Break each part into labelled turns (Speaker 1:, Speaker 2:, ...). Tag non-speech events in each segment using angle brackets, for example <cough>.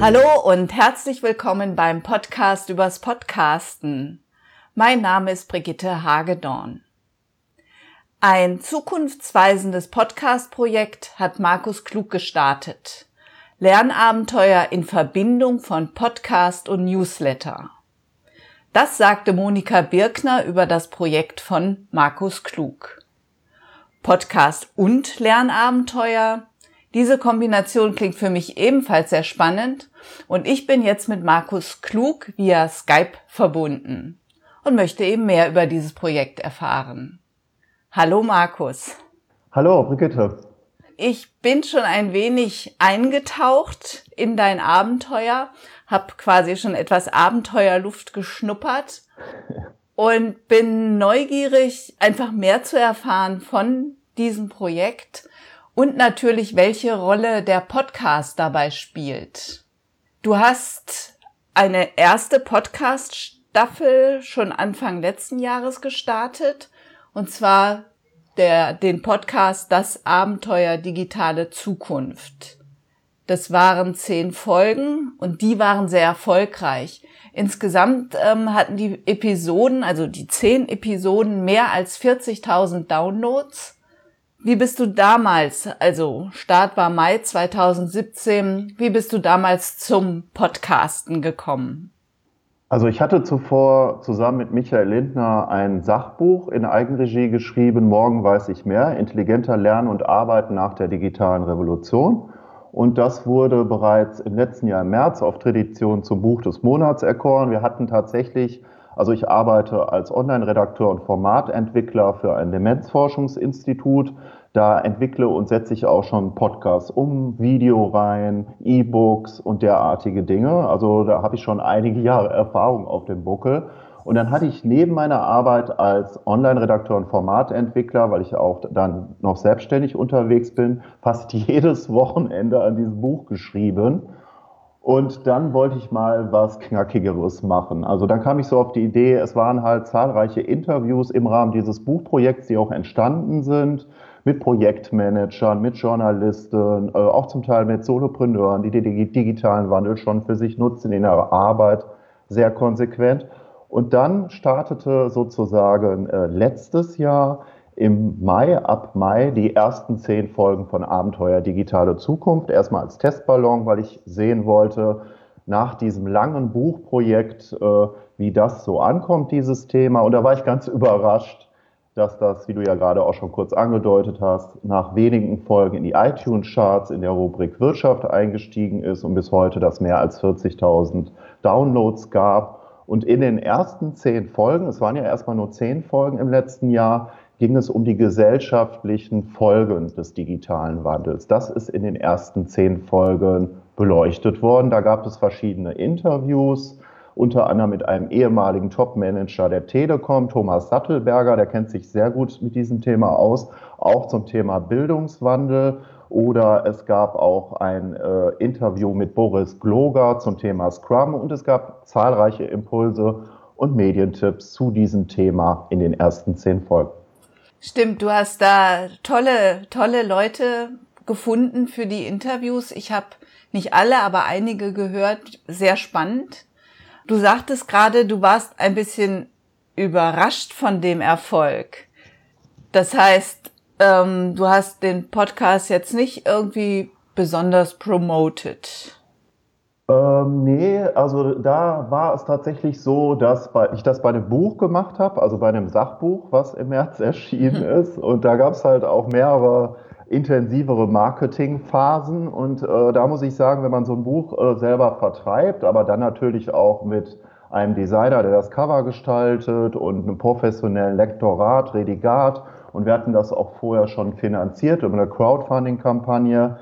Speaker 1: Hallo und herzlich willkommen beim Podcast übers Podcasten. Mein Name ist Brigitte Hagedorn. Ein zukunftsweisendes Podcast-Projekt hat Markus Klug gestartet. Lernabenteuer in Verbindung von Podcast und Newsletter. Das sagte Monika Birkner über das Projekt von Markus Klug. Podcast und Lernabenteuer. Diese Kombination klingt für mich ebenfalls sehr spannend und ich bin jetzt mit Markus Klug via Skype verbunden und möchte eben mehr über dieses Projekt erfahren. Hallo Markus.
Speaker 2: Hallo Brigitte.
Speaker 1: Ich bin schon ein wenig eingetaucht in dein Abenteuer, habe quasi schon etwas Abenteuerluft geschnuppert und bin neugierig, einfach mehr zu erfahren von diesem Projekt und natürlich, welche Rolle der Podcast dabei spielt. Du hast eine erste Podcast-Staffel schon Anfang letzten Jahres gestartet und zwar der, den Podcast Das Abenteuer digitale Zukunft. Das waren zehn Folgen und die waren sehr erfolgreich. Insgesamt ähm, hatten die Episoden, also die zehn Episoden, mehr als 40.000 Downloads. Wie bist du damals, also Start war Mai 2017, wie bist du damals zum Podcasten gekommen?
Speaker 2: Also ich hatte zuvor zusammen mit Michael Lindner ein Sachbuch in Eigenregie geschrieben, Morgen weiß ich mehr, intelligenter Lernen und Arbeiten nach der digitalen Revolution. Und das wurde bereits im letzten Jahr im März auf Tradition zum Buch des Monats erkoren. Wir hatten tatsächlich, also ich arbeite als Online-Redakteur und Formatentwickler für ein Demenzforschungsinstitut da entwickle und setze ich auch schon Podcasts um, Video rein, E-Books und derartige Dinge. Also da habe ich schon einige Jahre Erfahrung auf dem Buckel. Und dann hatte ich neben meiner Arbeit als Online-Redakteur und Formatentwickler, weil ich auch dann noch selbstständig unterwegs bin, fast <laughs> jedes Wochenende an diesem Buch geschrieben. Und dann wollte ich mal was Knackigeres machen. Also dann kam ich so auf die Idee, es waren halt zahlreiche Interviews im Rahmen dieses Buchprojekts, die auch entstanden sind mit Projektmanagern, mit Journalisten, äh, auch zum Teil mit Solopreneuren, die den digitalen Wandel schon für sich nutzen in ihrer Arbeit sehr konsequent. Und dann startete sozusagen äh, letztes Jahr im Mai, ab Mai, die ersten zehn Folgen von Abenteuer Digitale Zukunft. Erstmal als Testballon, weil ich sehen wollte, nach diesem langen Buchprojekt, äh, wie das so ankommt, dieses Thema. Und da war ich ganz überrascht, dass das, wie du ja gerade auch schon kurz angedeutet hast, nach wenigen Folgen in die iTunes-Charts in der Rubrik Wirtschaft eingestiegen ist und bis heute das mehr als 40.000 Downloads gab. Und in den ersten zehn Folgen, es waren ja erstmal nur zehn Folgen im letzten Jahr, ging es um die gesellschaftlichen Folgen des digitalen Wandels. Das ist in den ersten zehn Folgen beleuchtet worden. Da gab es verschiedene Interviews unter anderem mit einem ehemaligen Top-Manager der Telekom, Thomas Sattelberger, der kennt sich sehr gut mit diesem Thema aus, auch zum Thema Bildungswandel. Oder es gab auch ein äh, Interview mit Boris Gloger zum Thema Scrum und es gab zahlreiche Impulse und Medientipps zu diesem Thema in den ersten zehn Folgen.
Speaker 1: Stimmt, du hast da tolle, tolle Leute gefunden für die Interviews. Ich habe nicht alle, aber einige gehört. Sehr spannend. Du sagtest gerade, du warst ein bisschen überrascht von dem Erfolg. Das heißt, ähm, du hast den Podcast jetzt nicht irgendwie besonders promoted.
Speaker 2: Ähm, nee, also da war es tatsächlich so, dass bei, ich das bei einem Buch gemacht habe, also bei einem Sachbuch, was im März <laughs> erschienen ist. Und da gab es halt auch mehrere intensivere Marketingphasen. Und äh, da muss ich sagen, wenn man so ein Buch äh, selber vertreibt, aber dann natürlich auch mit einem Designer, der das Cover gestaltet und einem professionellen Lektorat, Redigat, und wir hatten das auch vorher schon finanziert über eine Crowdfunding-Kampagne,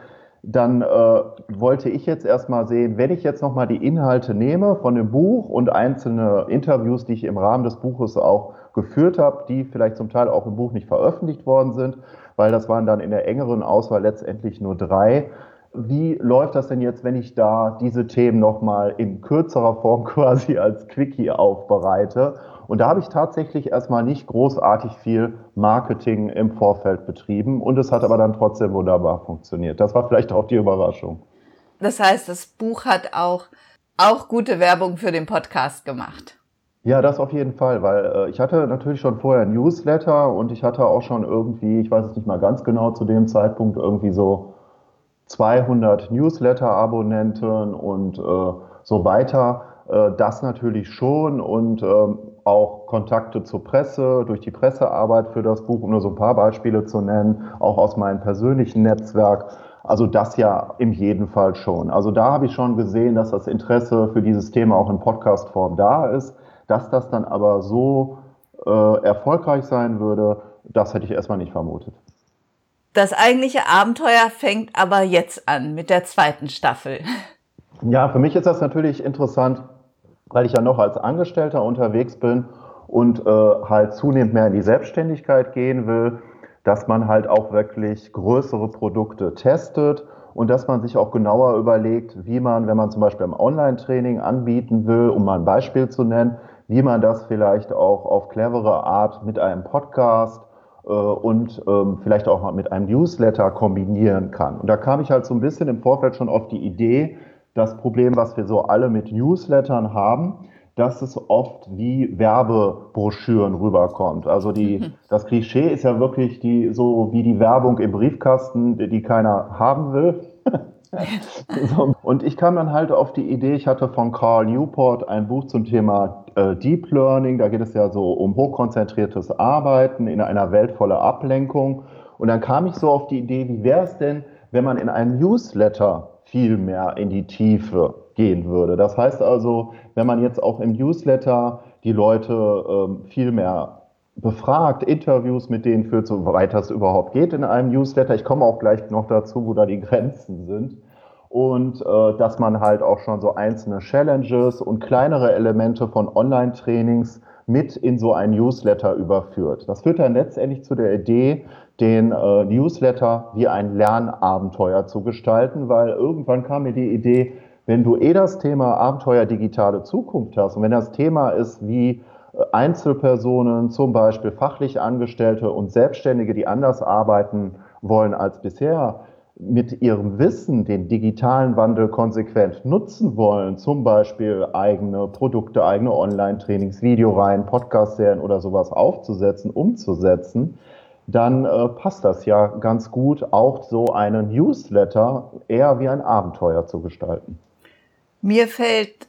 Speaker 2: dann äh, wollte ich jetzt erstmal sehen, wenn ich jetzt nochmal die Inhalte nehme von dem Buch und einzelne Interviews, die ich im Rahmen des Buches auch geführt habe, die vielleicht zum Teil auch im Buch nicht veröffentlicht worden sind, weil das waren dann in der engeren Auswahl letztendlich nur drei. Wie läuft das denn jetzt, wenn ich da diese Themen nochmal in kürzerer Form <laughs> quasi als Quickie aufbereite? Und da habe ich tatsächlich erstmal nicht großartig viel Marketing im Vorfeld betrieben und es hat aber dann trotzdem wunderbar funktioniert. Das war vielleicht auch die Überraschung.
Speaker 1: Das heißt, das Buch hat auch, auch gute Werbung für den Podcast gemacht.
Speaker 2: Ja, das auf jeden Fall, weil äh, ich hatte natürlich schon vorher ein Newsletter und ich hatte auch schon irgendwie, ich weiß es nicht mal ganz genau zu dem Zeitpunkt, irgendwie so 200 Newsletter-Abonnenten und äh, so weiter. Äh, das natürlich schon und ähm, auch Kontakte zur Presse, durch die Pressearbeit für das Buch, um nur so ein paar Beispiele zu nennen, auch aus meinem persönlichen Netzwerk. Also das ja im jeden Fall schon. Also da habe ich schon gesehen, dass das Interesse für dieses Thema auch in Podcast-Form da ist. Dass das dann aber so äh, erfolgreich sein würde, das hätte ich erstmal nicht vermutet.
Speaker 1: Das eigentliche Abenteuer fängt aber jetzt an mit der zweiten Staffel.
Speaker 2: Ja, für mich ist das natürlich interessant, weil ich ja noch als Angestellter unterwegs bin und äh, halt zunehmend mehr in die Selbstständigkeit gehen will, dass man halt auch wirklich größere Produkte testet und dass man sich auch genauer überlegt, wie man, wenn man zum Beispiel ein Online-Training anbieten will, um mal ein Beispiel zu nennen, wie man das vielleicht auch auf clevere Art mit einem Podcast und ähm, vielleicht auch mal mit einem Newsletter kombinieren kann. Und da kam ich halt so ein bisschen im Vorfeld schon auf die Idee, das Problem, was wir so alle mit Newslettern haben, dass es oft wie Werbebroschüren rüberkommt. Also die, mhm. das Klischee ist ja wirklich die, so wie die Werbung im Briefkasten, die keiner haben will. <laughs> so. Und ich kam dann halt auf die Idee, ich hatte von Carl Newport ein Buch zum Thema äh, Deep Learning, da geht es ja so um hochkonzentriertes Arbeiten in einer Welt voller Ablenkung. Und dann kam ich so auf die Idee, wie wäre es denn, wenn man in einem Newsletter viel mehr in die Tiefe gehen würde. Das heißt also, wenn man jetzt auch im Newsletter die Leute ähm, viel mehr befragt, Interviews mit denen führt, soweit das überhaupt geht in einem Newsletter. Ich komme auch gleich noch dazu, wo da die Grenzen sind. Und äh, dass man halt auch schon so einzelne Challenges und kleinere Elemente von Online-Trainings mit in so ein Newsletter überführt. Das führt dann letztendlich zu der Idee, den äh, Newsletter wie ein Lernabenteuer zu gestalten, weil irgendwann kam mir die Idee, wenn du eh das Thema Abenteuer digitale Zukunft hast und wenn das Thema ist, wie äh, Einzelpersonen, zum Beispiel fachlich Angestellte und Selbstständige, die anders arbeiten wollen als bisher, mit ihrem Wissen den digitalen Wandel konsequent nutzen wollen, zum Beispiel eigene Produkte, eigene Online-Trainings, Videoreihen, Podcast-Serien oder sowas aufzusetzen, umzusetzen, dann äh, passt das ja ganz gut, auch so einen Newsletter eher wie ein Abenteuer zu gestalten.
Speaker 1: Mir fällt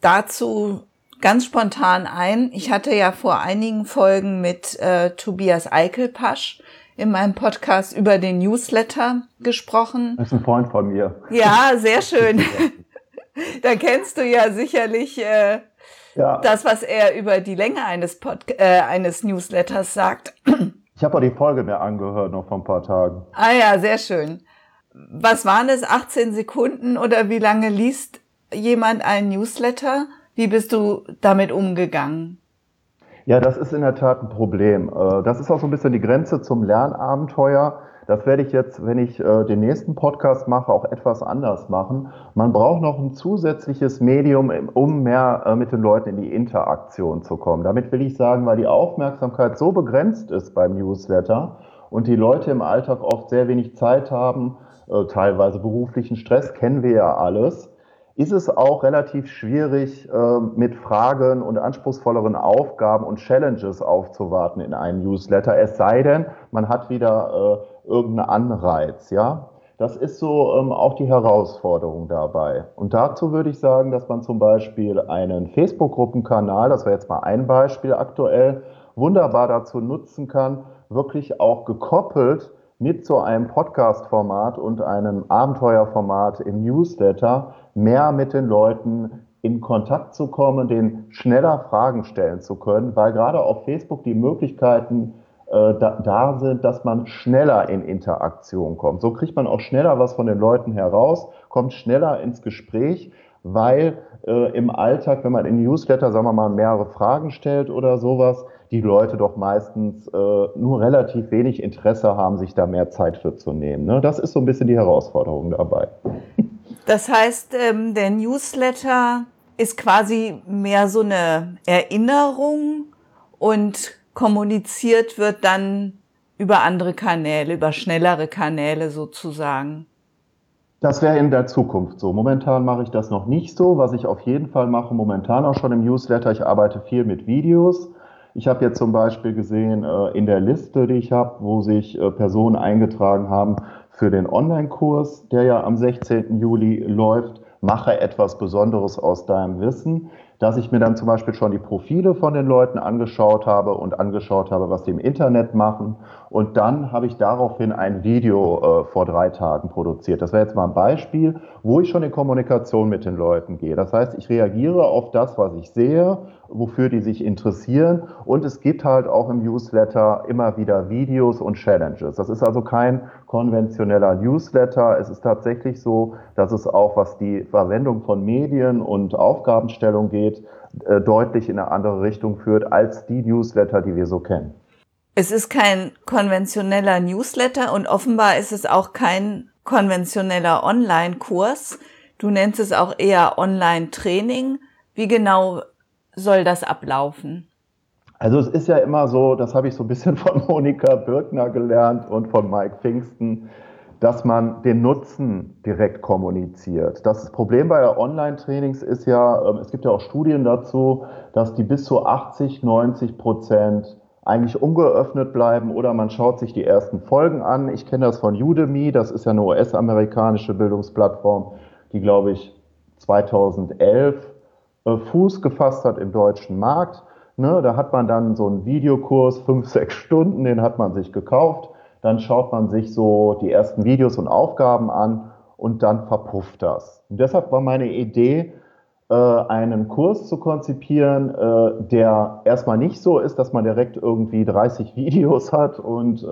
Speaker 1: dazu ganz spontan ein, ich hatte ja vor einigen Folgen mit äh, Tobias Eichelpasch in meinem Podcast über den Newsletter gesprochen.
Speaker 2: Das ist ein Freund von mir.
Speaker 1: Ja, sehr schön. <laughs> da kennst du ja sicherlich äh, ja. das, was er über die Länge eines, Pod äh, eines Newsletters sagt. <clears throat>
Speaker 2: Ich habe auch die Folge mir angehört, noch vor ein paar Tagen.
Speaker 1: Ah ja, sehr schön. Was waren es, 18 Sekunden oder wie lange liest jemand einen Newsletter? Wie bist du damit umgegangen?
Speaker 2: Ja, das ist in der Tat ein Problem. Äh, das ist auch so ein bisschen die Grenze zum Lernabenteuer. Das werde ich jetzt, wenn ich äh, den nächsten Podcast mache, auch etwas anders machen. Man braucht noch ein zusätzliches Medium, um mehr äh, mit den Leuten in die Interaktion zu kommen. Damit will ich sagen, weil die Aufmerksamkeit so begrenzt ist beim Newsletter und die Leute im Alltag oft sehr wenig Zeit haben, teilweise beruflichen Stress, kennen wir ja alles ist es auch relativ schwierig, äh, mit Fragen und anspruchsvolleren Aufgaben und Challenges aufzuwarten in einem Newsletter. Es sei denn, man hat wieder äh, irgendeinen Anreiz, ja. Das ist so ähm, auch die Herausforderung dabei. Und dazu würde ich sagen, dass man zum Beispiel einen Facebook-Gruppenkanal, das wäre jetzt mal ein Beispiel aktuell, wunderbar dazu nutzen kann, wirklich auch gekoppelt mit so einem Podcast-Format und einem Abenteuerformat im Newsletter mehr mit den Leuten in Kontakt zu kommen, denen schneller Fragen stellen zu können, weil gerade auf Facebook die Möglichkeiten äh, da, da sind, dass man schneller in Interaktion kommt. So kriegt man auch schneller was von den Leuten heraus, kommt schneller ins Gespräch, weil äh, im Alltag, wenn man in Newsletter, sagen wir mal, mehrere Fragen stellt oder sowas, die Leute doch meistens äh, nur relativ wenig Interesse haben, sich da mehr Zeit für zu nehmen. Ne? Das ist so ein bisschen die Herausforderung dabei. <laughs>
Speaker 1: Das heißt, ähm, der Newsletter ist quasi mehr so eine Erinnerung und kommuniziert wird dann über andere Kanäle, über schnellere Kanäle sozusagen.
Speaker 2: Das wäre in der Zukunft so. Momentan mache ich das noch nicht so. Was ich auf jeden Fall mache, momentan auch schon im Newsletter, ich arbeite viel mit Videos. Ich habe jetzt zum Beispiel gesehen äh, in der Liste, die ich habe, wo sich äh, Personen eingetragen haben für den Online-Kurs, der ja am 16. Juli läuft, mache etwas Besonderes aus deinem Wissen dass ich mir dann zum Beispiel schon die Profile von den Leuten angeschaut habe und angeschaut habe, was die im Internet machen. Und dann habe ich daraufhin ein Video äh, vor drei Tagen produziert. Das wäre jetzt mal ein Beispiel, wo ich schon in Kommunikation mit den Leuten gehe. Das heißt, ich reagiere auf das, was ich sehe, wofür die sich interessieren. Und es gibt halt auch im Newsletter immer wieder Videos und Challenges. Das ist also kein konventioneller Newsletter. Es ist tatsächlich so, dass es auch, was die Verwendung von Medien und Aufgabenstellung geht, äh, deutlich in eine andere Richtung führt als die Newsletter, die wir so kennen.
Speaker 1: Es ist kein konventioneller Newsletter und offenbar ist es auch kein konventioneller Online-Kurs. Du nennst es auch eher Online-Training. Wie genau soll das ablaufen?
Speaker 2: Also es ist ja immer so, das habe ich so ein bisschen <laughs> von Monika Birkner gelernt und von Mike Pfingsten, dass man den Nutzen direkt kommuniziert. Das Problem bei Online-Trainings ist ja, ähm, es gibt ja auch Studien dazu, dass die bis zu 80, 90 Prozent eigentlich ungeöffnet bleiben oder man schaut sich die ersten Folgen an. Ich kenne das von Udemy, das ist ja eine US-amerikanische Bildungsplattform, die, glaube ich, 2011 äh, Fuß gefasst hat im deutschen Markt. Ne, da hat man dann so einen Videokurs, fünf, <laughs> sechs Stunden, den hat man sich gekauft. Dann schaut man sich so die ersten Videos und Aufgaben an und dann verpufft das. Und deshalb war meine Idee, äh, einen Kurs zu konzipieren, äh, der erstmal nicht so ist, dass man direkt irgendwie 30 <laughs> Videos hat und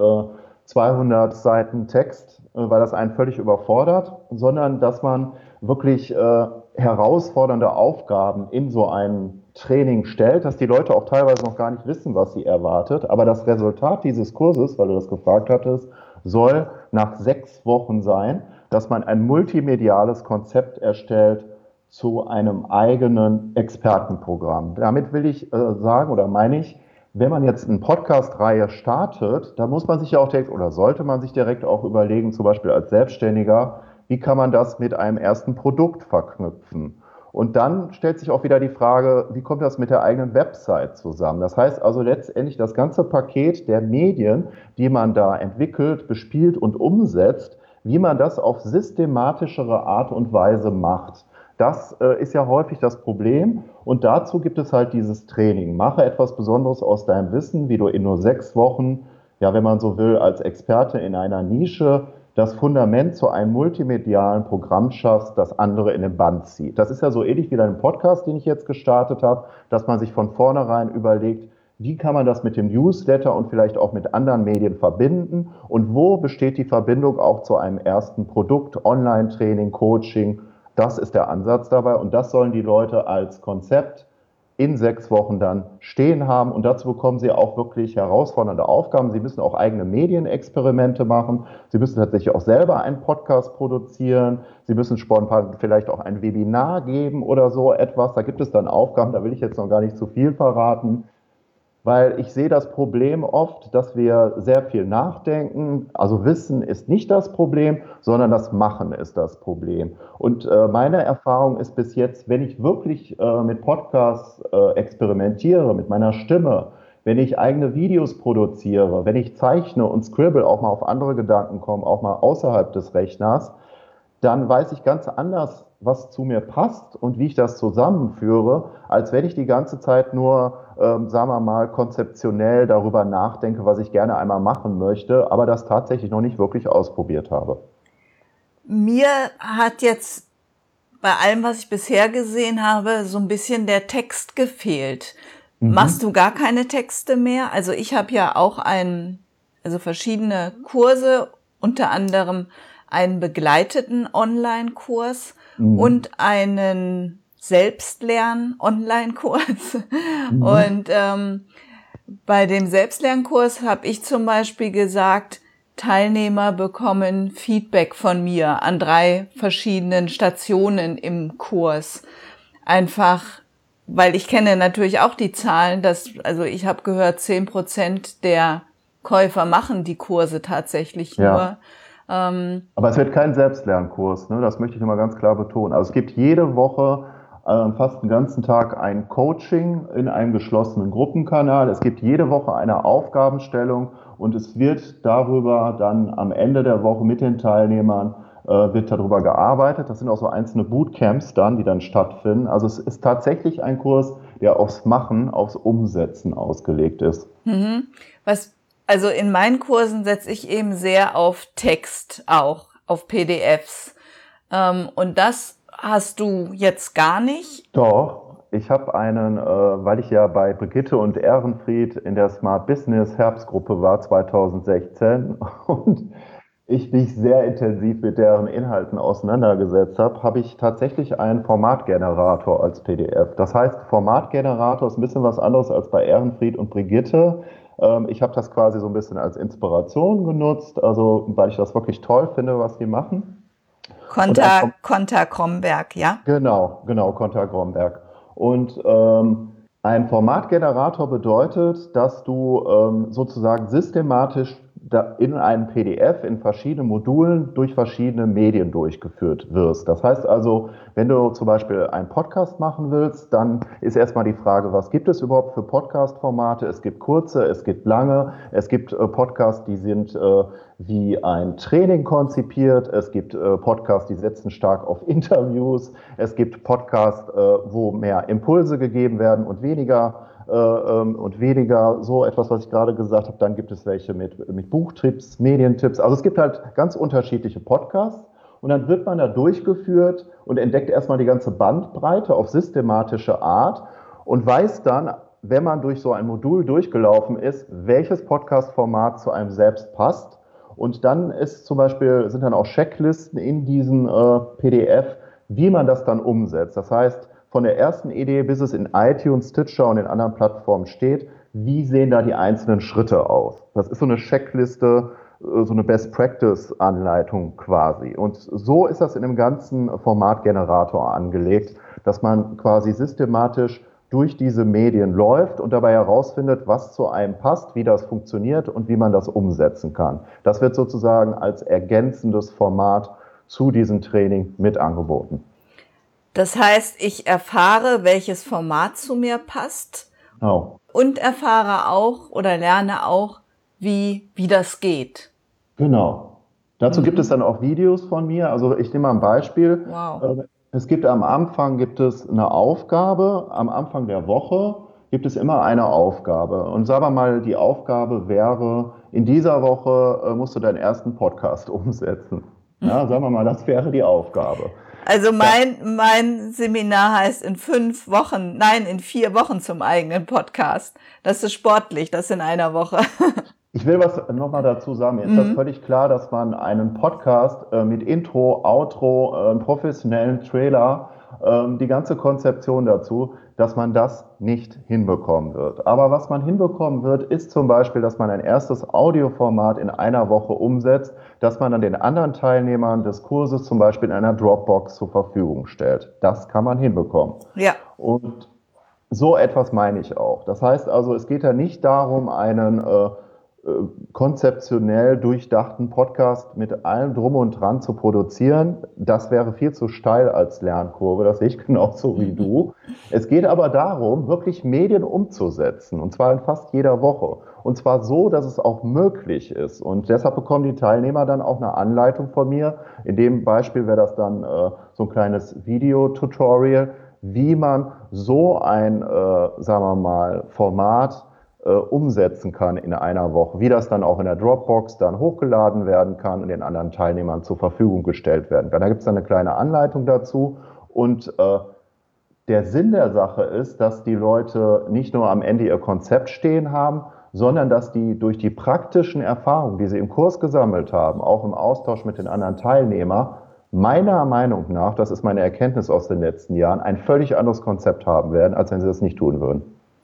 Speaker 2: 200 Seiten Text, weil das einen völlig überfordert, sondern dass man wirklich herausfordernde Aufgaben in so ein Training stellt, dass die Leute auch teilweise noch gar nicht wissen, was sie erwartet. Aber das Resultat dieses Kurses, weil du das gefragt hattest, soll nach sechs Wochen sein, dass man ein multimediales Konzept erstellt zu einem eigenen Expertenprogramm. Damit will ich äh, sagen oder meine ich, wenn man jetzt eine Podcast-Reihe startet, da muss man sich ja auch direkt oder sollte man sich direkt auch überlegen, zum Beispiel als Selbstständiger, wie kann man das mit einem ersten Produkt verknüpfen? Und dann stellt sich auch wieder die Frage, wie kommt das mit der eigenen Website zusammen? Das heißt also letztendlich das ganze Paket der Medien, die man da entwickelt, bespielt und umsetzt, wie man das auf systematischere Art und Weise macht. Das äh, ist ja häufig das Problem. Und dazu gibt es halt dieses Training. Mache etwas Besonderes aus deinem Wissen, wie du in nur sechs Wochen, ja, wenn man so will, als Experte in einer Nische das Fundament zu einem multimedialen Programm schaffst, das andere in den Band zieht. Das ist ja so ähnlich wie dein Podcast, den ich jetzt gestartet habe, dass man sich von vornherein überlegt, wie kann man das mit dem Newsletter und vielleicht auch mit anderen Medien verbinden und wo besteht die Verbindung auch zu einem ersten Produkt, Online-Training, Coaching. Das ist der Ansatz dabei und das sollen die Leute als Konzept in sechs Wochen dann stehen haben. Und dazu bekommen Sie auch wirklich herausfordernde Aufgaben. Sie müssen auch eigene Medienexperimente machen. Sie müssen tatsächlich auch selber einen Podcast produzieren. Sie müssen spontan vielleicht auch ein Webinar geben oder so etwas. Da gibt es dann Aufgaben, da will ich jetzt noch gar nicht zu viel verraten weil ich sehe das Problem oft, dass wir sehr viel nachdenken. Also Wissen ist nicht das Problem, sondern das Machen ist das Problem. Und äh, meine Erfahrung ist bis jetzt, wenn ich wirklich äh, mit Podcasts äh, experimentiere, mit meiner Stimme, wenn ich eigene Videos produziere, wenn ich zeichne und scribble, auch mal auf andere Gedanken komme, auch mal außerhalb des Rechners, dann weiß ich ganz anders, was zu mir passt und wie ich das zusammenführe, als wenn ich die ganze Zeit nur, ähm, sagen wir mal, konzeptionell darüber nachdenke, was ich gerne einmal machen möchte, aber das tatsächlich noch nicht wirklich ausprobiert habe.
Speaker 1: Mir hat jetzt bei allem, was ich bisher gesehen habe, so ein bisschen der Text gefehlt. Mhm. Machst du gar keine Texte mehr? Also ich habe ja auch ein, also verschiedene Kurse, unter anderem einen begleiteten Online-Kurs mhm. und einen Selbstlern-Online-Kurs. Mhm. Und ähm, bei dem Selbstlernkurs habe ich zum Beispiel gesagt, Teilnehmer bekommen Feedback von mir an drei verschiedenen Stationen im Kurs. Einfach, weil ich kenne natürlich auch die Zahlen, dass, also ich habe gehört, zehn Prozent der Käufer machen die Kurse tatsächlich ja. nur.
Speaker 2: Ähm, Aber es wird kein Selbstlernkurs, ne? das möchte ich nochmal ganz klar betonen. Also es gibt jede Woche äh, fast den ganzen Tag ein Coaching in einem geschlossenen Gruppenkanal. Es gibt jede Woche eine Aufgabenstellung und es wird darüber dann am Ende der Woche mit den Teilnehmern äh, wird darüber gearbeitet. Das sind auch so einzelne Bootcamps dann, die dann stattfinden. Also es ist tatsächlich ein Kurs, der aufs Machen, aufs Umsetzen ausgelegt ist.
Speaker 1: Mhm. Was, also in meinen Kursen setze ich eben sehr auf Text auch, auf PDFs. Ähm, und das hast du jetzt gar nicht?
Speaker 2: Doch. Ich habe einen, äh, weil ich ja bei Brigitte und Ehrenfried in der Smart Business Herbstgruppe war 2016 <laughs> und ich mich sehr intensiv mit deren Inhalten auseinandergesetzt habe, habe ich tatsächlich einen Formatgenerator als PDF. Das heißt, Formatgenerator ist ein bisschen was anderes als bei Ehrenfried und Brigitte. Ähm, ich habe das quasi so ein bisschen als Inspiration genutzt, also weil ich das wirklich toll finde, was die machen.
Speaker 1: Konter, Konter Kromberg, ja?
Speaker 2: Genau, genau, Konter Kromberg. Und ähm, ein Formatgenerator bedeutet, dass du ähm, sozusagen systematisch in einem PDF in verschiedenen Modulen durch verschiedene Medien durchgeführt wirst. Das heißt also, wenn du zum Beispiel einen Podcast machen willst, dann ist erstmal die Frage, was gibt es überhaupt für Podcast-Formate? Es gibt kurze, es gibt lange, es gibt äh, Podcasts, die sind äh, wie ein Training konzipiert, es gibt äh, Podcasts, die setzen stark auf <laughs> Interviews, es gibt Podcasts, wo mehr Impulse gegeben werden und weniger und weniger so etwas, was ich gerade gesagt habe. Dann gibt es welche mit, mit Buchtipps, Medientipps. Also es gibt halt ganz unterschiedliche Podcasts. Und dann wird man da durchgeführt und entdeckt erstmal die ganze Bandbreite auf systematische Art und weiß dann, wenn man durch so ein Modul durchgelaufen ist, welches Podcast-Format zu einem selbst passt. Und dann ist zum Beispiel, sind dann auch Checklisten in diesem äh, PDF, wie man das dann umsetzt. Das heißt, von der ersten Idee, bis es in iTunes, Stitcher und in anderen Plattformen steht, wie sehen da die einzelnen Schritte aus? Das ist so eine Checkliste, äh, so eine Best-Practice-Anleitung quasi. Und so ist das in dem ganzen Formatgenerator angelegt, dass man quasi systematisch durch diese Medien läuft und dabei herausfindet, was zu einem passt, wie das funktioniert und wie man das umsetzen kann. Das wird sozusagen als ergänzendes Format zu diesem Training mit angeboten.
Speaker 1: Das heißt, ich erfahre, welches Format zu mir passt oh. und erfahre auch oder lerne auch, wie, wie das geht.
Speaker 2: Genau. Dazu mhm. gibt es dann auch Videos von mir. Also ich nehme mal ein Beispiel. Wow. Ähm, es gibt am Anfang gibt es eine Aufgabe, am Anfang der Woche gibt es immer eine Aufgabe. Und sagen wir mal, die Aufgabe wäre, in dieser Woche äh, musst du deinen ersten Podcast <laughs> umsetzen. Ja, sagen wir mal, das wäre die Aufgabe.
Speaker 1: Also mein, ja. mein Seminar heißt in fünf Wochen, nein, in vier Wochen zum eigenen Podcast. Das ist sportlich, das in einer Woche. <laughs>
Speaker 2: Ich will was nochmal dazu sagen. Mir ist mhm. das völlig klar, dass man einen Podcast äh, mit Intro, Outro, äh, professionellen Trailer, äh, die ganze Konzeption dazu, dass man das nicht hinbekommen wird. Aber was man hinbekommen wird, ist zum Beispiel, dass man ein erstes Audioformat in einer Woche umsetzt, dass man dann den anderen Teilnehmern des Kurses zum Beispiel in einer Dropbox zur Verfügung stellt. Das kann man hinbekommen.
Speaker 1: Ja.
Speaker 2: Und so etwas meine ich auch. Das heißt also, es geht ja nicht darum, einen äh, äh, konzeptionell durchdachten Podcast mit allem drum und dran zu produzieren, das wäre viel zu steil als Lernkurve, das sehe ich <laughs> genauso wie du. Es geht aber darum, wirklich Medien umzusetzen, und zwar in fast jeder Woche. Und zwar so, dass es auch möglich ist. Und deshalb bekommen die Teilnehmer dann auch eine Anleitung von mir. In dem Beispiel wäre das dann äh, so ein kleines Videotutorial, wie man so ein, äh, sagen wir mal, Format äh, umsetzen kann in einer Woche, wie das dann auch in der Dropbox dann hochgeladen werden kann und den anderen Teilnehmern zur Verfügung gestellt werden kann. Da gibt es dann eine kleine Anleitung dazu und äh, der Sinn der Sache ist, dass die Leute nicht nur am Ende ihr Konzept stehen haben, sondern dass die durch die praktischen Erfahrungen, die sie im Kurs gesammelt haben, auch im Austausch mit den anderen Teilnehmern, meiner Meinung nach, das ist meine Erkenntnis aus den letzten Jahren, ein völlig anderes Konzept haben werden, als wenn sie das nicht tun würden.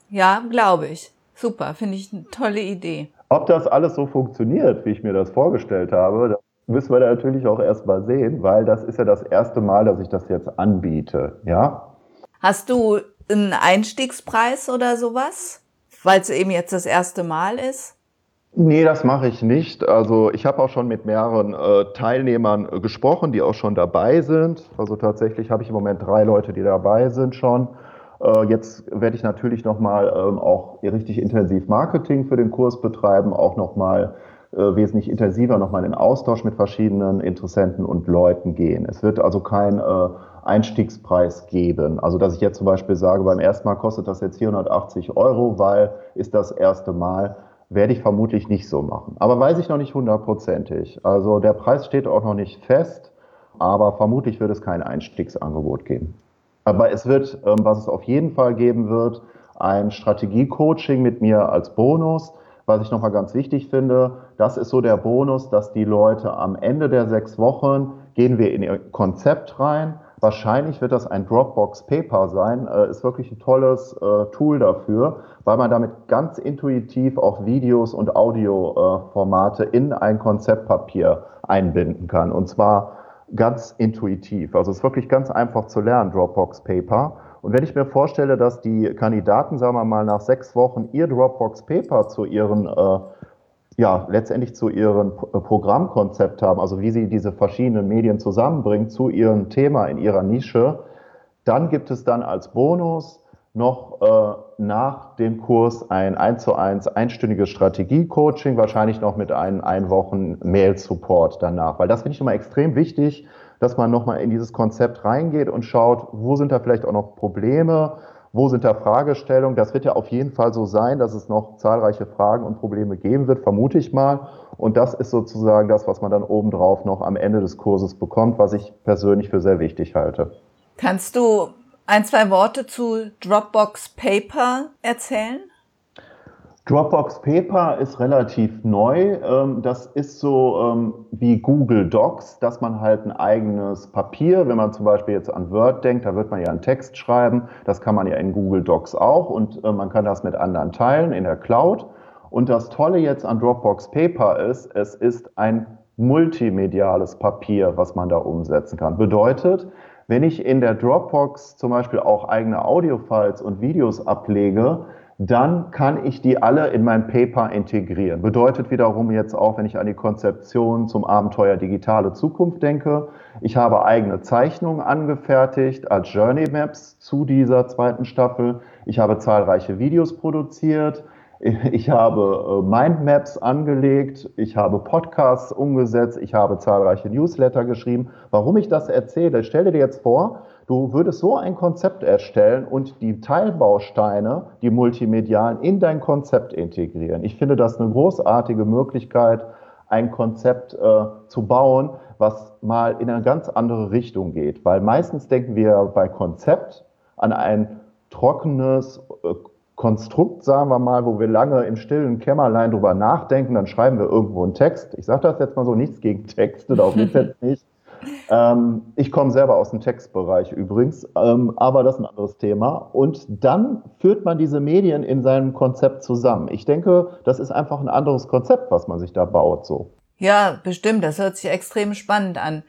Speaker 1: Ja, glaube ich. Super, finde ich eine tolle Idee.
Speaker 2: Ob das alles so funktioniert, wie ich mir das vorgestellt habe, das müssen wir natürlich auch erst mal sehen, weil das ist ja das erste Mal, dass ich das jetzt anbiete, ja.
Speaker 1: Hast du einen Einstiegspreis oder sowas, weil es eben jetzt das erste Mal ist?
Speaker 2: Nee, das mache ich nicht. Also ich habe auch schon mit mehreren äh, Teilnehmern äh, gesprochen, die auch schon dabei sind. Also tatsächlich habe ich im Moment drei Leute, die dabei sind schon. Äh, jetzt werde ich natürlich nochmal ähm, auch richtig intensiv Marketing für den Kurs betreiben, auch nochmal äh, wesentlich intensiver nochmal in Austausch mit verschiedenen Interessenten und Leuten gehen. Es wird also kein äh, Einstiegspreis geben. Also dass ich jetzt zum Beispiel sage, beim ersten Mal kostet das jetzt 480 Euro, weil ist das erste Mal werde ich vermutlich nicht so machen. Aber weiß ich noch nicht hundertprozentig. Also der Preis steht auch noch nicht fest, aber vermutlich wird es kein Einstiegsangebot geben. Aber es wird, ähm, was es auf jeden Fall geben wird, ein Strategie-Coaching mit mir als Bonus. Was ich nochmal ganz wichtig finde, das ist so der Bonus, dass die Leute am Ende der sechs Wochen gehen wir in ihr Konzept rein, Wahrscheinlich wird das ein Dropbox Paper sein. Äh, ist wirklich ein tolles äh, Tool dafür, weil man damit ganz intuitiv auch Videos und Audioformate äh, in ein Konzeptpapier einbinden kann. Und zwar ganz intuitiv. Also es ist wirklich ganz einfach zu lernen, Dropbox Paper. Und wenn ich mir vorstelle, dass die Kandidaten, sagen wir mal, nach sechs Wochen ihr Dropbox Paper zu ihren äh, ja, letztendlich zu ihrem äh, Programmkonzept haben, also wie sie diese verschiedenen Medien zusammenbringen zu ihrem Thema in ihrer Nische. Dann gibt es dann als Bonus noch äh, nach dem Kurs ein 1 zu 1 einstündiges Strategie-Coaching, wahrscheinlich noch mit einem ein Wochen Mail-Support danach. Weil das finde ich immer extrem wichtig, dass man nochmal in dieses Konzept reingeht und schaut, wo sind da vielleicht auch noch Probleme, wo sind da Fragestellungen? Das wird ja auf jeden Fall so sein, dass es noch zahlreiche Fragen und Probleme geben wird, vermute ich mal. Und das ist sozusagen das, was man dann obendrauf noch am Ende des Kurses bekommt, was ich persönlich für sehr wichtig halte.
Speaker 1: Kannst du ein, zwei Worte zu Dropbox Paper erzählen?
Speaker 2: Dropbox Paper ist relativ neu. Ähm, das ist so ähm, wie Google Docs, dass man halt ein eigenes Papier, wenn man zum Beispiel jetzt an Word denkt, da wird man ja einen Text schreiben. Das kann man ja in Google Docs auch und äh, man kann das mit anderen teilen in der Cloud. Und das Tolle jetzt an Dropbox Paper ist, es ist ein multimediales Papier, was man da umsetzen kann. Bedeutet, wenn ich in der Dropbox zum Beispiel auch eigene Audiofiles und Videos ablege, dann kann ich die alle in mein Paper integrieren. Bedeutet wiederum jetzt auch, wenn ich an die Konzeption zum Abenteuer digitale Zukunft denke, ich habe eigene Zeichnungen angefertigt als Journey Maps zu dieser zweiten Staffel. Ich habe zahlreiche Videos produziert. Ich habe äh, Mindmaps angelegt, ich habe Podcasts umgesetzt, ich habe zahlreiche Newsletter geschrieben. Warum ich das erzähle, stell dir jetzt vor, Du würdest so ein Konzept erstellen und die Teilbausteine, die multimedialen, in dein Konzept integrieren. Ich finde das eine großartige Möglichkeit, ein Konzept äh, zu bauen, was mal in eine ganz andere Richtung geht. Weil meistens denken wir bei Konzept an ein trockenes äh, Konstrukt, sagen wir mal, wo wir lange im stillen Kämmerlein drüber nachdenken, dann schreiben wir irgendwo einen Text. Ich sage das jetzt mal so, nichts gegen Texte, darum geht jetzt <laughs> nicht. Ähm, ich komme selber aus dem Textbereich übrigens, ähm, aber das ist ein anderes Thema. Und dann führt man diese Medien in seinem Konzept zusammen. Ich denke, das ist einfach ein anderes Konzept, was man sich da baut, so.
Speaker 1: Ja, bestimmt. Das hört sich extrem spannend an.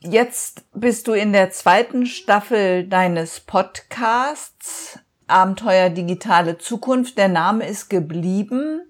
Speaker 1: Jetzt bist du in der zweiten Staffel deines Podcasts Abenteuer digitale Zukunft. Der Name ist geblieben.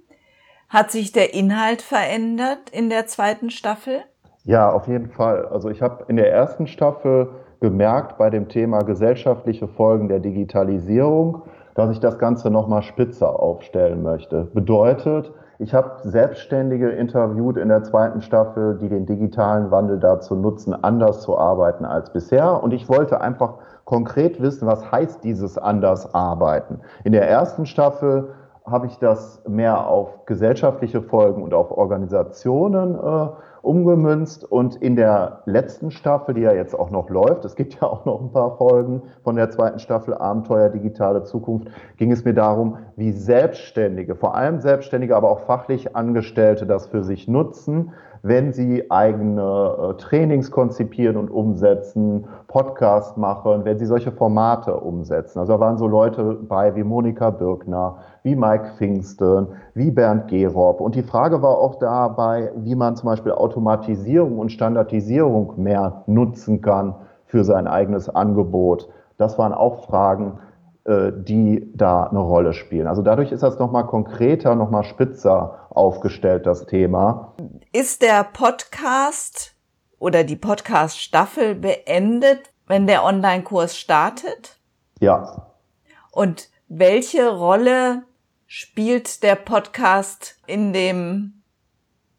Speaker 1: Hat sich der Inhalt verändert in der zweiten Staffel?
Speaker 2: Ja, auf jeden Fall. Also ich habe in der ersten Staffel gemerkt bei dem Thema gesellschaftliche Folgen der Digitalisierung, dass ich das Ganze nochmal spitzer aufstellen möchte. Bedeutet, ich habe Selbstständige interviewt in der zweiten Staffel, die den digitalen Wandel dazu nutzen, anders zu arbeiten als bisher. Und ich wollte einfach konkret wissen, was heißt dieses anders arbeiten. In der ersten Staffel habe ich das mehr auf gesellschaftliche Folgen und auf Organisationen äh, umgemünzt und in der letzten Staffel, die ja jetzt auch noch läuft, es gibt ja auch noch ein paar Folgen von der zweiten Staffel Abenteuer digitale Zukunft, ging es mir darum, wie Selbstständige, vor allem Selbstständige, aber auch fachlich Angestellte das für sich nutzen, wenn sie eigene äh, Trainings konzipieren und umsetzen, Podcasts machen, wenn sie solche Formate umsetzen. Also da waren so Leute bei wie Monika Birkner, wie Mike Pfingsten, wie Bernd Gerob. Und die Frage war auch dabei, wie man zum Beispiel Automatisierung und Standardisierung mehr nutzen kann für sein eigenes Angebot. Das waren auch Fragen, die da eine Rolle spielen. Also dadurch ist das nochmal konkreter, nochmal spitzer aufgestellt, das Thema.
Speaker 1: Ist der Podcast oder die Podcast-Staffel beendet, wenn der Online-Kurs startet?
Speaker 2: Ja.
Speaker 1: Und welche Rolle spielt der Podcast in dem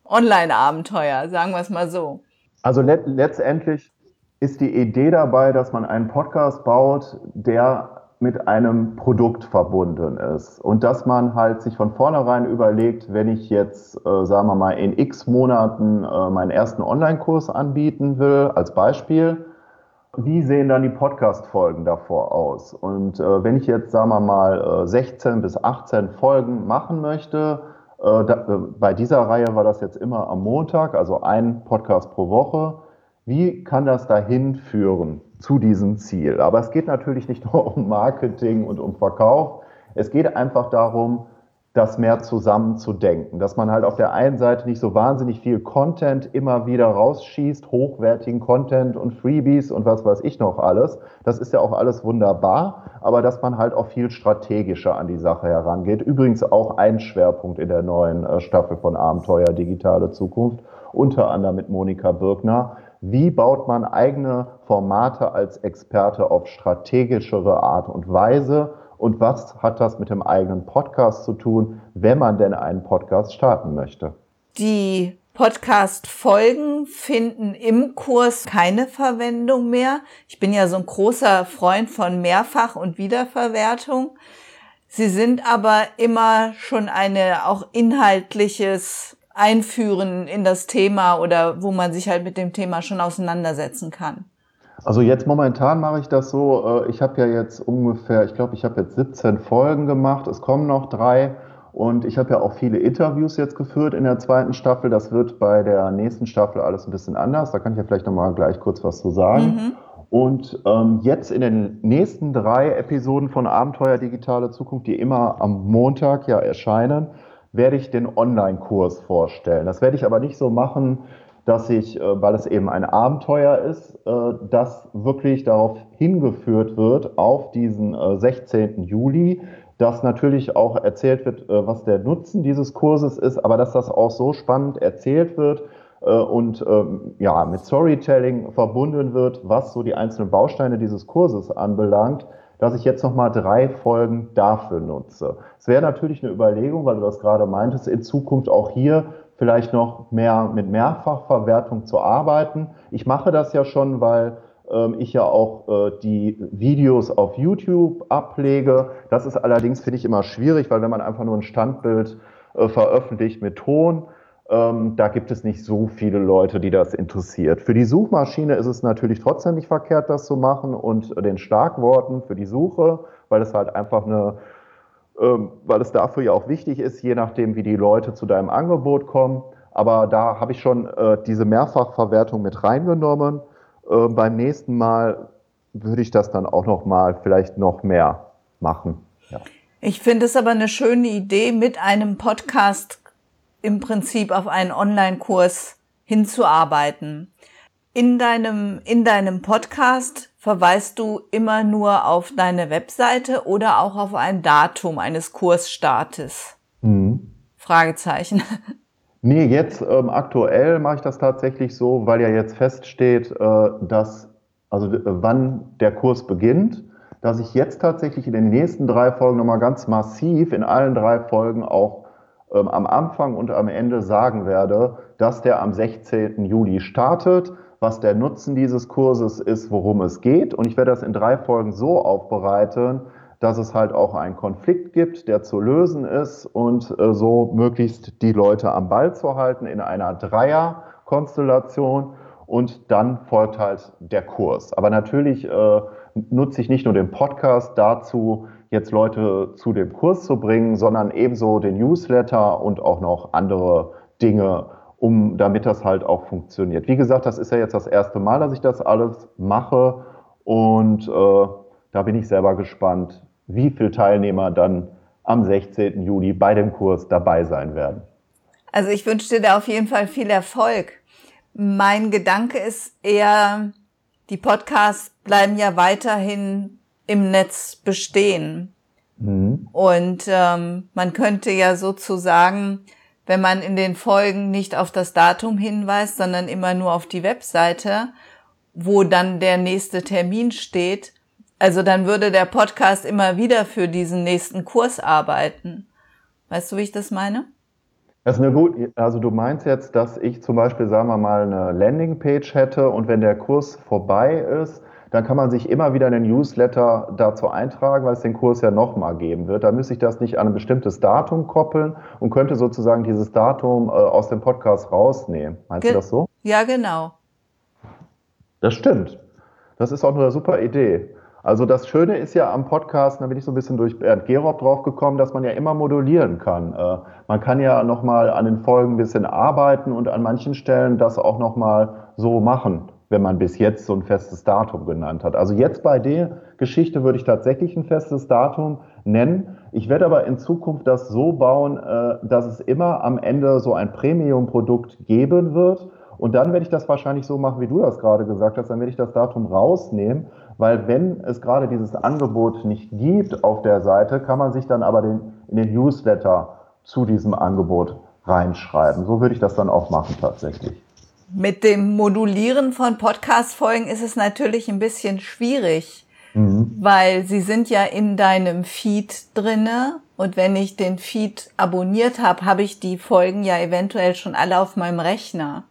Speaker 1: Online-Abenteuer, sagen wir es mal so?
Speaker 2: Also let letztendlich ist die Idee dabei, dass man einen Podcast baut, der mit einem Produkt verbunden ist und dass man halt sich von vornherein überlegt, wenn ich jetzt, äh, sagen wir mal, in x Monaten äh, meinen ersten Online-Kurs anbieten will, als Beispiel, wie sehen dann die Podcast-Folgen davor aus? Und äh, wenn ich jetzt, sagen wir mal, äh, 16 bis 18 Folgen machen möchte, äh, da, äh, bei dieser Reihe war das jetzt immer am Montag, also ein Podcast pro Woche, wie kann das dahin führen zu diesem Ziel? Aber es geht natürlich nicht <laughs> nur um Marketing und um Verkauf. Es geht einfach darum, das mehr zusammen zu denken, dass man halt auf der einen Seite nicht so wahnsinnig viel Content immer wieder rausschießt, hochwertigen Content und Freebies und was weiß ich noch alles. Das ist ja auch alles wunderbar, aber dass man halt auch viel strategischer an die Sache herangeht. Übrigens auch ein Schwerpunkt in der neuen äh, Staffel von Abenteuer Digitale Zukunft, unter anderem mit Monika Birkner, wie baut man eigene Formate als Experte auf strategischere Art und Weise? Und was hat das mit dem eigenen Podcast zu tun, wenn man denn einen Podcast starten möchte?
Speaker 1: Die Podcast-Folgen finden im Kurs keine Verwendung mehr. Ich bin ja so ein großer Freund von Mehrfach- und Wiederverwertung. Sie sind aber immer schon eine auch inhaltliches einführen in das Thema oder wo man sich halt mit dem Thema schon auseinandersetzen kann?
Speaker 2: Also jetzt momentan mache ich das so, äh, ich habe ja jetzt ungefähr, ich glaube, ich habe jetzt 17 Folgen gemacht, es kommen noch drei und ich habe ja auch viele Interviews jetzt geführt in der zweiten Staffel. Das wird bei der nächsten Staffel alles ein bisschen anders, da kann ich ja vielleicht nochmal gleich kurz was zu sagen. Mhm. Und ähm, jetzt in den nächsten drei Episoden von Abenteuer Digitale Zukunft, die immer am Montag ja erscheinen, werde ich den Online-Kurs vorstellen. Das werde ich aber nicht so machen, dass ich, äh, weil es eben ein Abenteuer ist, äh, das wirklich darauf hingeführt wird, auf diesen 16. Äh, Juli, dass natürlich auch erzählt wird, was der Nutzen dieses Kurses ist, aber dass das auch so spannend erzählt wird und ähm, ja, mit Storytelling verbunden wird, was so die einzelnen Bausteine dieses Kurses anbelangt, dass ich jetzt nochmal drei Folgen dafür nutze. Es wäre natürlich eine Überlegung, weil du das gerade meintest, in Zukunft auch hier vielleicht noch mehr mit Mehrfachverwertung zu arbeiten. Ich mache das ja schon, weil ähm, ich ja auch äh, die Videos auf YouTube ablege. Das ist allerdings, finde ich, immer schwierig, weil wenn man einfach nur ein Standbild äh, veröffentlicht mit Ton, ähm, da gibt es nicht so viele Leute, die das interessiert. Für die Suchmaschine ist es natürlich trotzdem nicht verkehrt, das zu machen und den Schlagworten für die Suche, weil es halt einfach eine, weil es dafür ja auch wichtig ist, je nachdem, wie die Leute zu deinem Angebot kommen. Aber da habe ich schon äh, diese Mehrfachverwertung mit reingenommen. Äh, beim nächsten Mal würde ich das dann auch noch mal vielleicht noch mehr machen. Ja.
Speaker 1: Ich finde es aber eine schöne Idee, mit einem Podcast im Prinzip auf einen Online-Kurs hinzuarbeiten. In deinem, in deinem Podcast verweist du immer nur auf deine Webseite oder auch auf ein Datum eines Kursstartes? Mhm. Fragezeichen. <laughs>
Speaker 2: Nee, jetzt ähm, aktuell mache ich das tatsächlich so, weil ja jetzt feststeht, äh, dass, also äh, wann der Kurs beginnt, dass ich jetzt tatsächlich in den nächsten drei Folgen nochmal ganz massiv in allen drei Folgen auch ähm, am Anfang und am Ende sagen werde, dass der am 16. Juli startet, was der Nutzen dieses Kurses ist, worum es geht. Und ich werde das in drei Folgen so aufbereiten, dass es halt auch einen Konflikt gibt, der zu lösen ist und äh, so möglichst die Leute am Ball zu halten in einer Dreierkonstellation. Und dann folgt halt der Kurs. Aber natürlich äh, nutze ich nicht nur den Podcast dazu, jetzt Leute zu dem Kurs zu bringen, sondern ebenso den Newsletter und auch noch andere Dinge, um damit das halt auch funktioniert. Wie gesagt, das ist ja jetzt das erste Mal, dass ich das alles mache und äh, da bin ich selber gespannt, wie viele Teilnehmer dann am 16. Juli bei dem Kurs dabei sein werden.
Speaker 1: Also ich wünsche dir da auf jeden Fall viel Erfolg. Mein Gedanke ist eher, die Podcasts bleiben ja weiterhin im Netz bestehen. Mhm. Und ähm, man könnte ja sozusagen, wenn man in den Folgen nicht auf das Datum hinweist, sondern immer nur auf die Webseite, wo dann der nächste Termin steht, also dann würde der Podcast immer wieder für diesen nächsten Kurs arbeiten. Weißt du, wie ich das meine?
Speaker 2: Das ist eine gut, also du meinst jetzt, dass ich zum Beispiel, sagen wir mal, eine Landingpage hätte und wenn der Kurs vorbei ist, dann kann man sich immer wieder in den Newsletter dazu eintragen, weil es den Kurs ja nochmal geben wird. Da müsste ich das nicht an ein bestimmtes Datum koppeln und könnte sozusagen dieses Datum äh, aus dem Podcast rausnehmen. Meinst Ge du das so?
Speaker 1: Ja, genau.
Speaker 2: Das stimmt. Das ist auch eine super Idee. Also das Schöne ist ja am Podcast, da bin ich so ein bisschen durch Bernd Gerob drauf gekommen, dass man ja immer modulieren kann. Äh, man kann ja nochmal an den Folgen ein bisschen arbeiten und an manchen Stellen das auch nochmal so machen, wenn man bis jetzt so ein festes Datum genannt hat. Also jetzt bei der Geschichte würde ich tatsächlich ein festes Datum nennen. Ich werde aber in Zukunft das so bauen, äh, dass es immer am Ende so ein Premium-Produkt geben wird. Und dann werde ich das wahrscheinlich so machen, wie du das gerade gesagt hast. Dann werde ich das Datum rausnehmen weil wenn es gerade dieses Angebot nicht gibt auf der Seite, kann man sich dann aber den, in den Newsletter zu diesem Angebot reinschreiben. So würde ich das dann auch machen tatsächlich.
Speaker 1: Mit dem Modulieren von Podcast-Folgen ist es natürlich ein bisschen schwierig, mhm. weil sie sind ja in deinem Feed drinne und wenn ich den Feed abonniert habe, habe ich die Folgen ja eventuell schon alle auf meinem Rechner.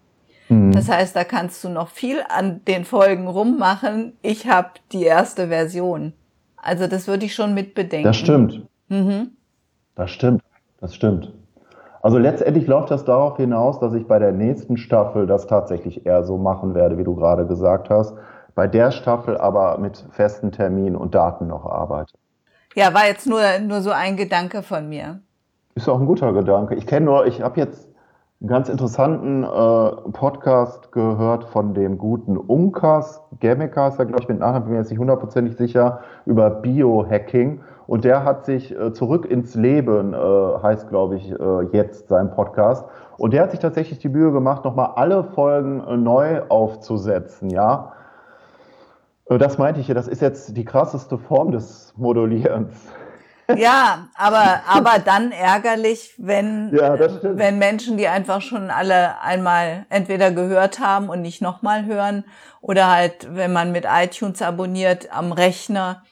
Speaker 1: Mhm. Das heißt, da kannst du noch viel an den Folgen rummachen. Ich habe die erste Version. Also das würde ich schon mitbedenken.
Speaker 2: Das stimmt. Mhm. Das stimmt. Das stimmt. Also letztendlich läuft das darauf hinaus, dass ich bei der nächsten Staffel das tatsächlich eher so machen werde, wie du gerade gesagt hast. Bei der Staffel aber mit festen Terminen und Daten noch arbeite.
Speaker 1: Ja, war jetzt nur, nur so ein Gedanke von mir.
Speaker 2: Ist auch ein guter Gedanke. Ich kenne nur, ich habe jetzt einen ganz interessanten äh, Podcast gehört von dem guten Unkas, Gemeka glaube ich, mit Nachnamen bin mir jetzt nicht hundertprozentig sicher, über Biohacking. Und der hat sich äh, zurück ins Leben, äh, heißt, glaube ich, äh, jetzt sein Podcast. Und der hat sich tatsächlich die Mühe gemacht, nochmal alle Folgen äh, neu aufzusetzen, ja. Äh, das meinte ich ja, das ist jetzt die krasseste Form des Modulierens.
Speaker 1: Ja, aber, aber dann ärgerlich, wenn, ja, wenn Menschen, die einfach schon alle einmal entweder gehört haben und nicht nochmal hören oder halt, wenn man mit iTunes abonniert am Rechner,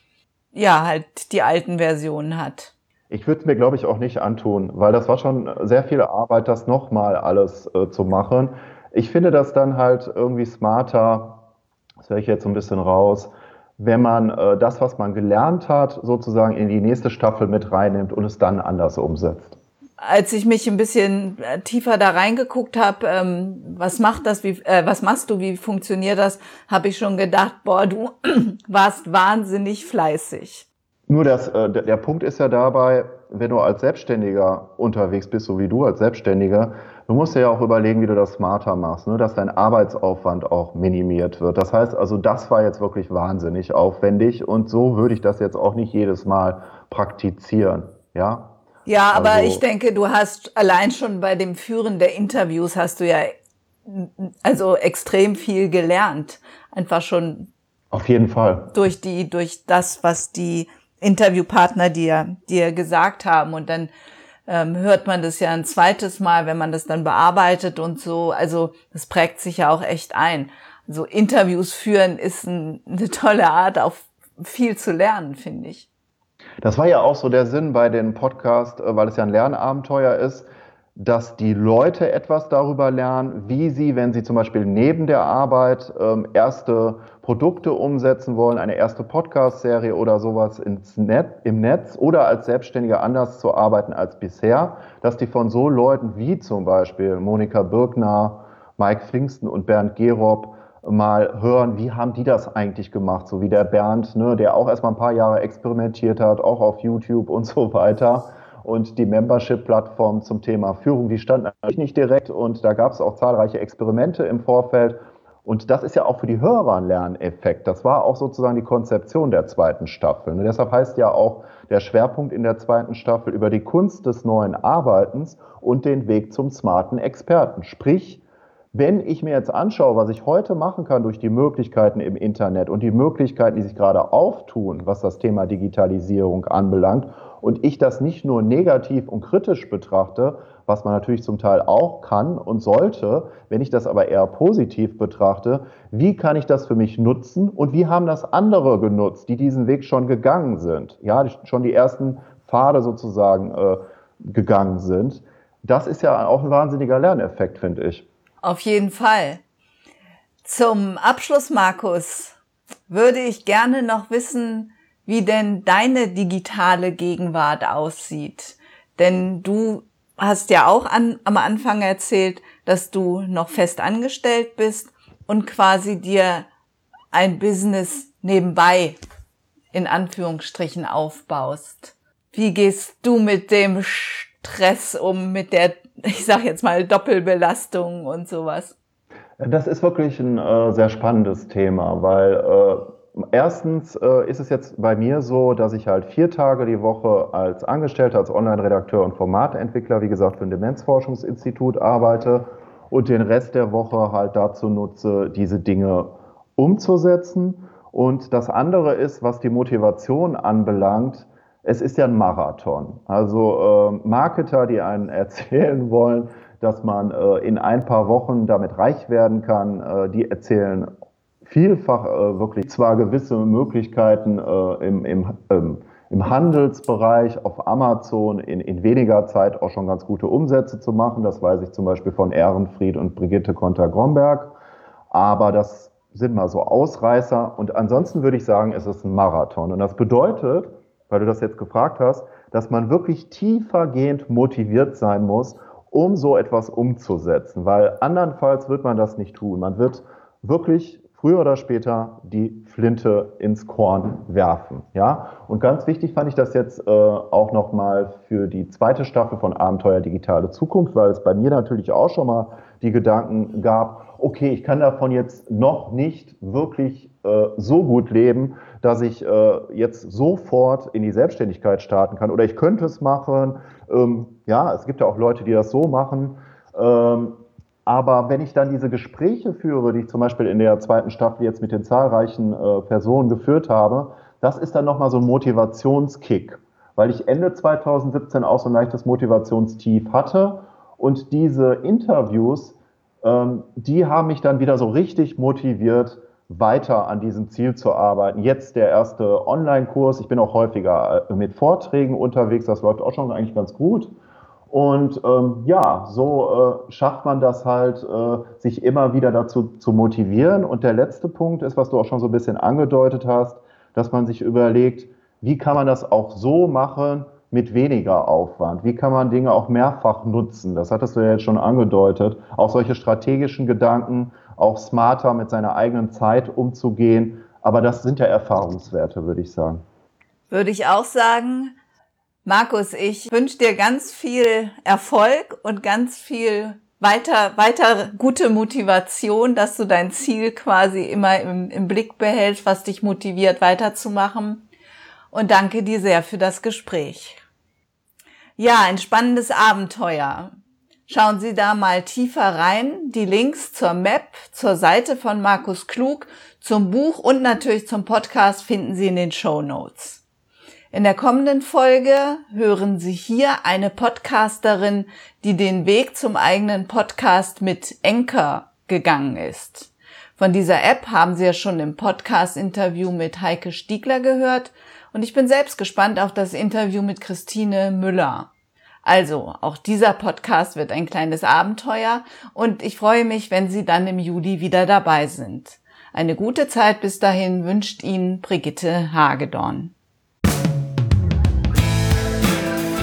Speaker 1: ja, halt die alten Versionen hat.
Speaker 2: Ich würde es mir, glaube ich, auch nicht antun, weil das war schon sehr viel Arbeit, das nochmal alles äh, zu machen. Ich finde das dann halt irgendwie smarter, das höre ich jetzt so ein bisschen raus, wenn man äh, das, was man gelernt hat, sozusagen in die nächste Staffel mit reinnimmt und es dann anders umsetzt.
Speaker 1: Als ich mich ein bisschen äh, tiefer da reingeguckt habe, ähm, was macht das, wie, äh, was machst du, wie funktioniert das, habe ich schon gedacht, boah, du <clears throat> warst wahnsinnig fleißig.
Speaker 2: Nur das, äh, der, der Punkt ist ja dabei, wenn du als Selbstständiger unterwegs bist, so wie du als Selbstständiger, Du musst dir ja auch überlegen, wie du das smarter machst, ne? dass dein Arbeitsaufwand auch minimiert wird. Das heißt also, das war jetzt wirklich wahnsinnig aufwendig und so würde ich das jetzt auch nicht jedes Mal praktizieren. Ja,
Speaker 1: ja, aber also, ich denke, du hast allein schon bei dem Führen der Interviews hast du ja also extrem viel gelernt. Einfach schon.
Speaker 2: Auf jeden Fall.
Speaker 1: Durch die, durch das, was die Interviewpartner dir, dir gesagt haben und dann ähm, hört man das ja ein zweites Mal, wenn man das dann bearbeitet und so. Also das prägt sich ja auch echt ein. So also Interviews führen ist ein, eine tolle Art, auch viel zu lernen, finde ich.
Speaker 2: Das war ja auch so der Sinn bei dem Podcast, äh, weil es ja ein Lernabenteuer ist dass die Leute etwas darüber lernen, wie sie, wenn sie zum Beispiel neben der Arbeit ähm, erste Produkte umsetzen wollen, eine erste Podcast-Serie oder sowas ins Net, im Netz oder als Selbstständiger anders zu arbeiten als bisher, dass die von so Leuten wie zum Beispiel Monika Birkner, Mike Pfingsten und Bernd Gerob mal hören, wie haben die das eigentlich gemacht, so wie der Bernd, ne, der auch erstmal ein paar Jahre experimentiert hat, auch auf YouTube und so weiter und die Membership-Plattform zum Thema Führung, die stand natürlich nicht direkt und da gab es auch zahlreiche Experimente im Vorfeld. Und das ist ja auch für die Hörer ein Lerneffekt. Das war auch sozusagen die Konzeption der zweiten Staffel. Und deshalb heißt ja auch der Schwerpunkt in der zweiten Staffel über die Kunst des neuen Arbeitens und den Weg zum smarten Experten. Sprich, Wenn ich mir jetzt anschaue, was ich heute machen kann durch die Möglichkeiten im Internet und die Möglichkeiten, die sich gerade auftun, was das Thema Digitalisierung anbelangt, und ich das nicht nur negativ und kritisch betrachte, was man natürlich zum Teil auch kann und sollte, wenn ich das aber eher positiv betrachte, wie kann ich das für mich nutzen und wie haben das andere genutzt, die diesen Weg schon gegangen sind, ja, schon die ersten Pfade sozusagen äh, gegangen sind. Das ist ja auch ein wahnsinniger Lerneffekt, finde ich.
Speaker 1: Auf jeden Fall. Zum Abschluss, Markus, würde ich gerne noch wissen, wie denn deine digitale Gegenwart aussieht. Denn du hast ja auch an, am Anfang erzählt, dass du noch fest angestellt bist und quasi dir ein Business nebenbei in Anführungsstrichen aufbaust. Wie gehst du mit dem Stress um, mit der, ich sag jetzt mal, Doppelbelastung und sowas?
Speaker 2: Das ist wirklich ein äh, sehr spannendes Thema, weil äh, Erstens äh, ist es jetzt bei mir so, dass ich halt vier Tage die Woche als Angestellter, als Online-Redakteur und Formatentwickler, wie gesagt, für ein Demenzforschungsinstitut arbeite und den Rest der Woche halt dazu nutze, diese Dinge umzusetzen. Und das andere ist, was die Motivation anbelangt, es ist ja ein Marathon. Also äh, Marketer, die einen <laughs> erzählen wollen, dass man äh, in ein paar Wochen damit reich werden kann, äh, die erzählen vielfach äh, wirklich zwar gewisse Möglichkeiten äh, im, im, ähm, im Handelsbereich auf Amazon in, in weniger Zeit auch schon ganz gute Umsätze zu machen. Das weiß ich zum Beispiel von Ehrenfried und Brigitte Konter-Gromberg. Aber das sind mal so Ausreißer. Und ansonsten würde ich sagen, es ist ein Marathon. Und das bedeutet, weil du das jetzt gefragt hast, dass man wirklich tiefergehend motiviert sein muss, um so etwas umzusetzen. Weil andernfalls wird man das nicht tun. Man wird wirklich früher oder später die Flinte ins Korn werfen. Ja? Und ganz wichtig fand ich das jetzt äh, auch nochmal für die zweite Staffel von Abenteuer Digitale Zukunft, weil es bei mir natürlich auch schon mal die Gedanken gab, okay, ich kann davon jetzt noch nicht wirklich äh, so gut leben, dass ich äh, jetzt sofort in die Selbstständigkeit starten kann. Oder ich könnte es machen. Ähm, ja, es gibt ja auch Leute, die das so machen. Ähm, aber wenn ich dann diese Gespräche führe, die ich zum Beispiel in der zweiten Staffel jetzt mit den zahlreichen äh, Personen geführt habe, das ist dann nochmal so ein Motivationskick, weil ich Ende 2017 auch so ein leichtes Motivationstief hatte und diese Interviews, ähm, die haben mich dann wieder so richtig motiviert, weiter an diesem Ziel zu arbeiten. Jetzt der erste Online-Kurs. Ich bin auch häufiger äh, mit Vorträgen unterwegs. Das läuft auch schon eigentlich ganz gut. Und ähm, ja, so äh, schafft man das halt, äh, sich immer wieder dazu zu motivieren. Und der letzte Punkt ist, was du auch schon so ein bisschen angedeutet hast, dass man sich überlegt, wie kann man das auch so machen mit weniger Aufwand? Wie kann man Dinge auch mehrfach nutzen? Das hattest du ja jetzt schon angedeutet. Auch solche strategischen Gedanken, auch smarter mit seiner eigenen Zeit umzugehen. Aber das sind ja Erfahrungswerte, würde ich sagen.
Speaker 1: Würde ich auch sagen. Markus, ich wünsche dir ganz viel Erfolg und ganz viel weiter, weiter gute Motivation, dass du dein Ziel quasi immer im, im Blick behältst, was dich motiviert weiterzumachen. Und danke dir sehr für das Gespräch. Ja, ein spannendes Abenteuer. Schauen Sie da mal tiefer rein. Die Links zur Map, zur Seite von Markus Klug, zum Buch und natürlich zum Podcast finden Sie in den Show Notes. In der kommenden Folge hören Sie hier eine Podcasterin, die den Weg zum eigenen Podcast mit Anchor gegangen ist. Von dieser App haben Sie ja schon im Podcast-Interview mit Heike Stiegler gehört und ich bin selbst gespannt auf das Interview mit Christine Müller. Also, auch dieser Podcast wird ein kleines Abenteuer und ich freue mich, wenn Sie dann im Juli wieder dabei sind. Eine gute Zeit bis dahin wünscht Ihnen Brigitte Hagedorn.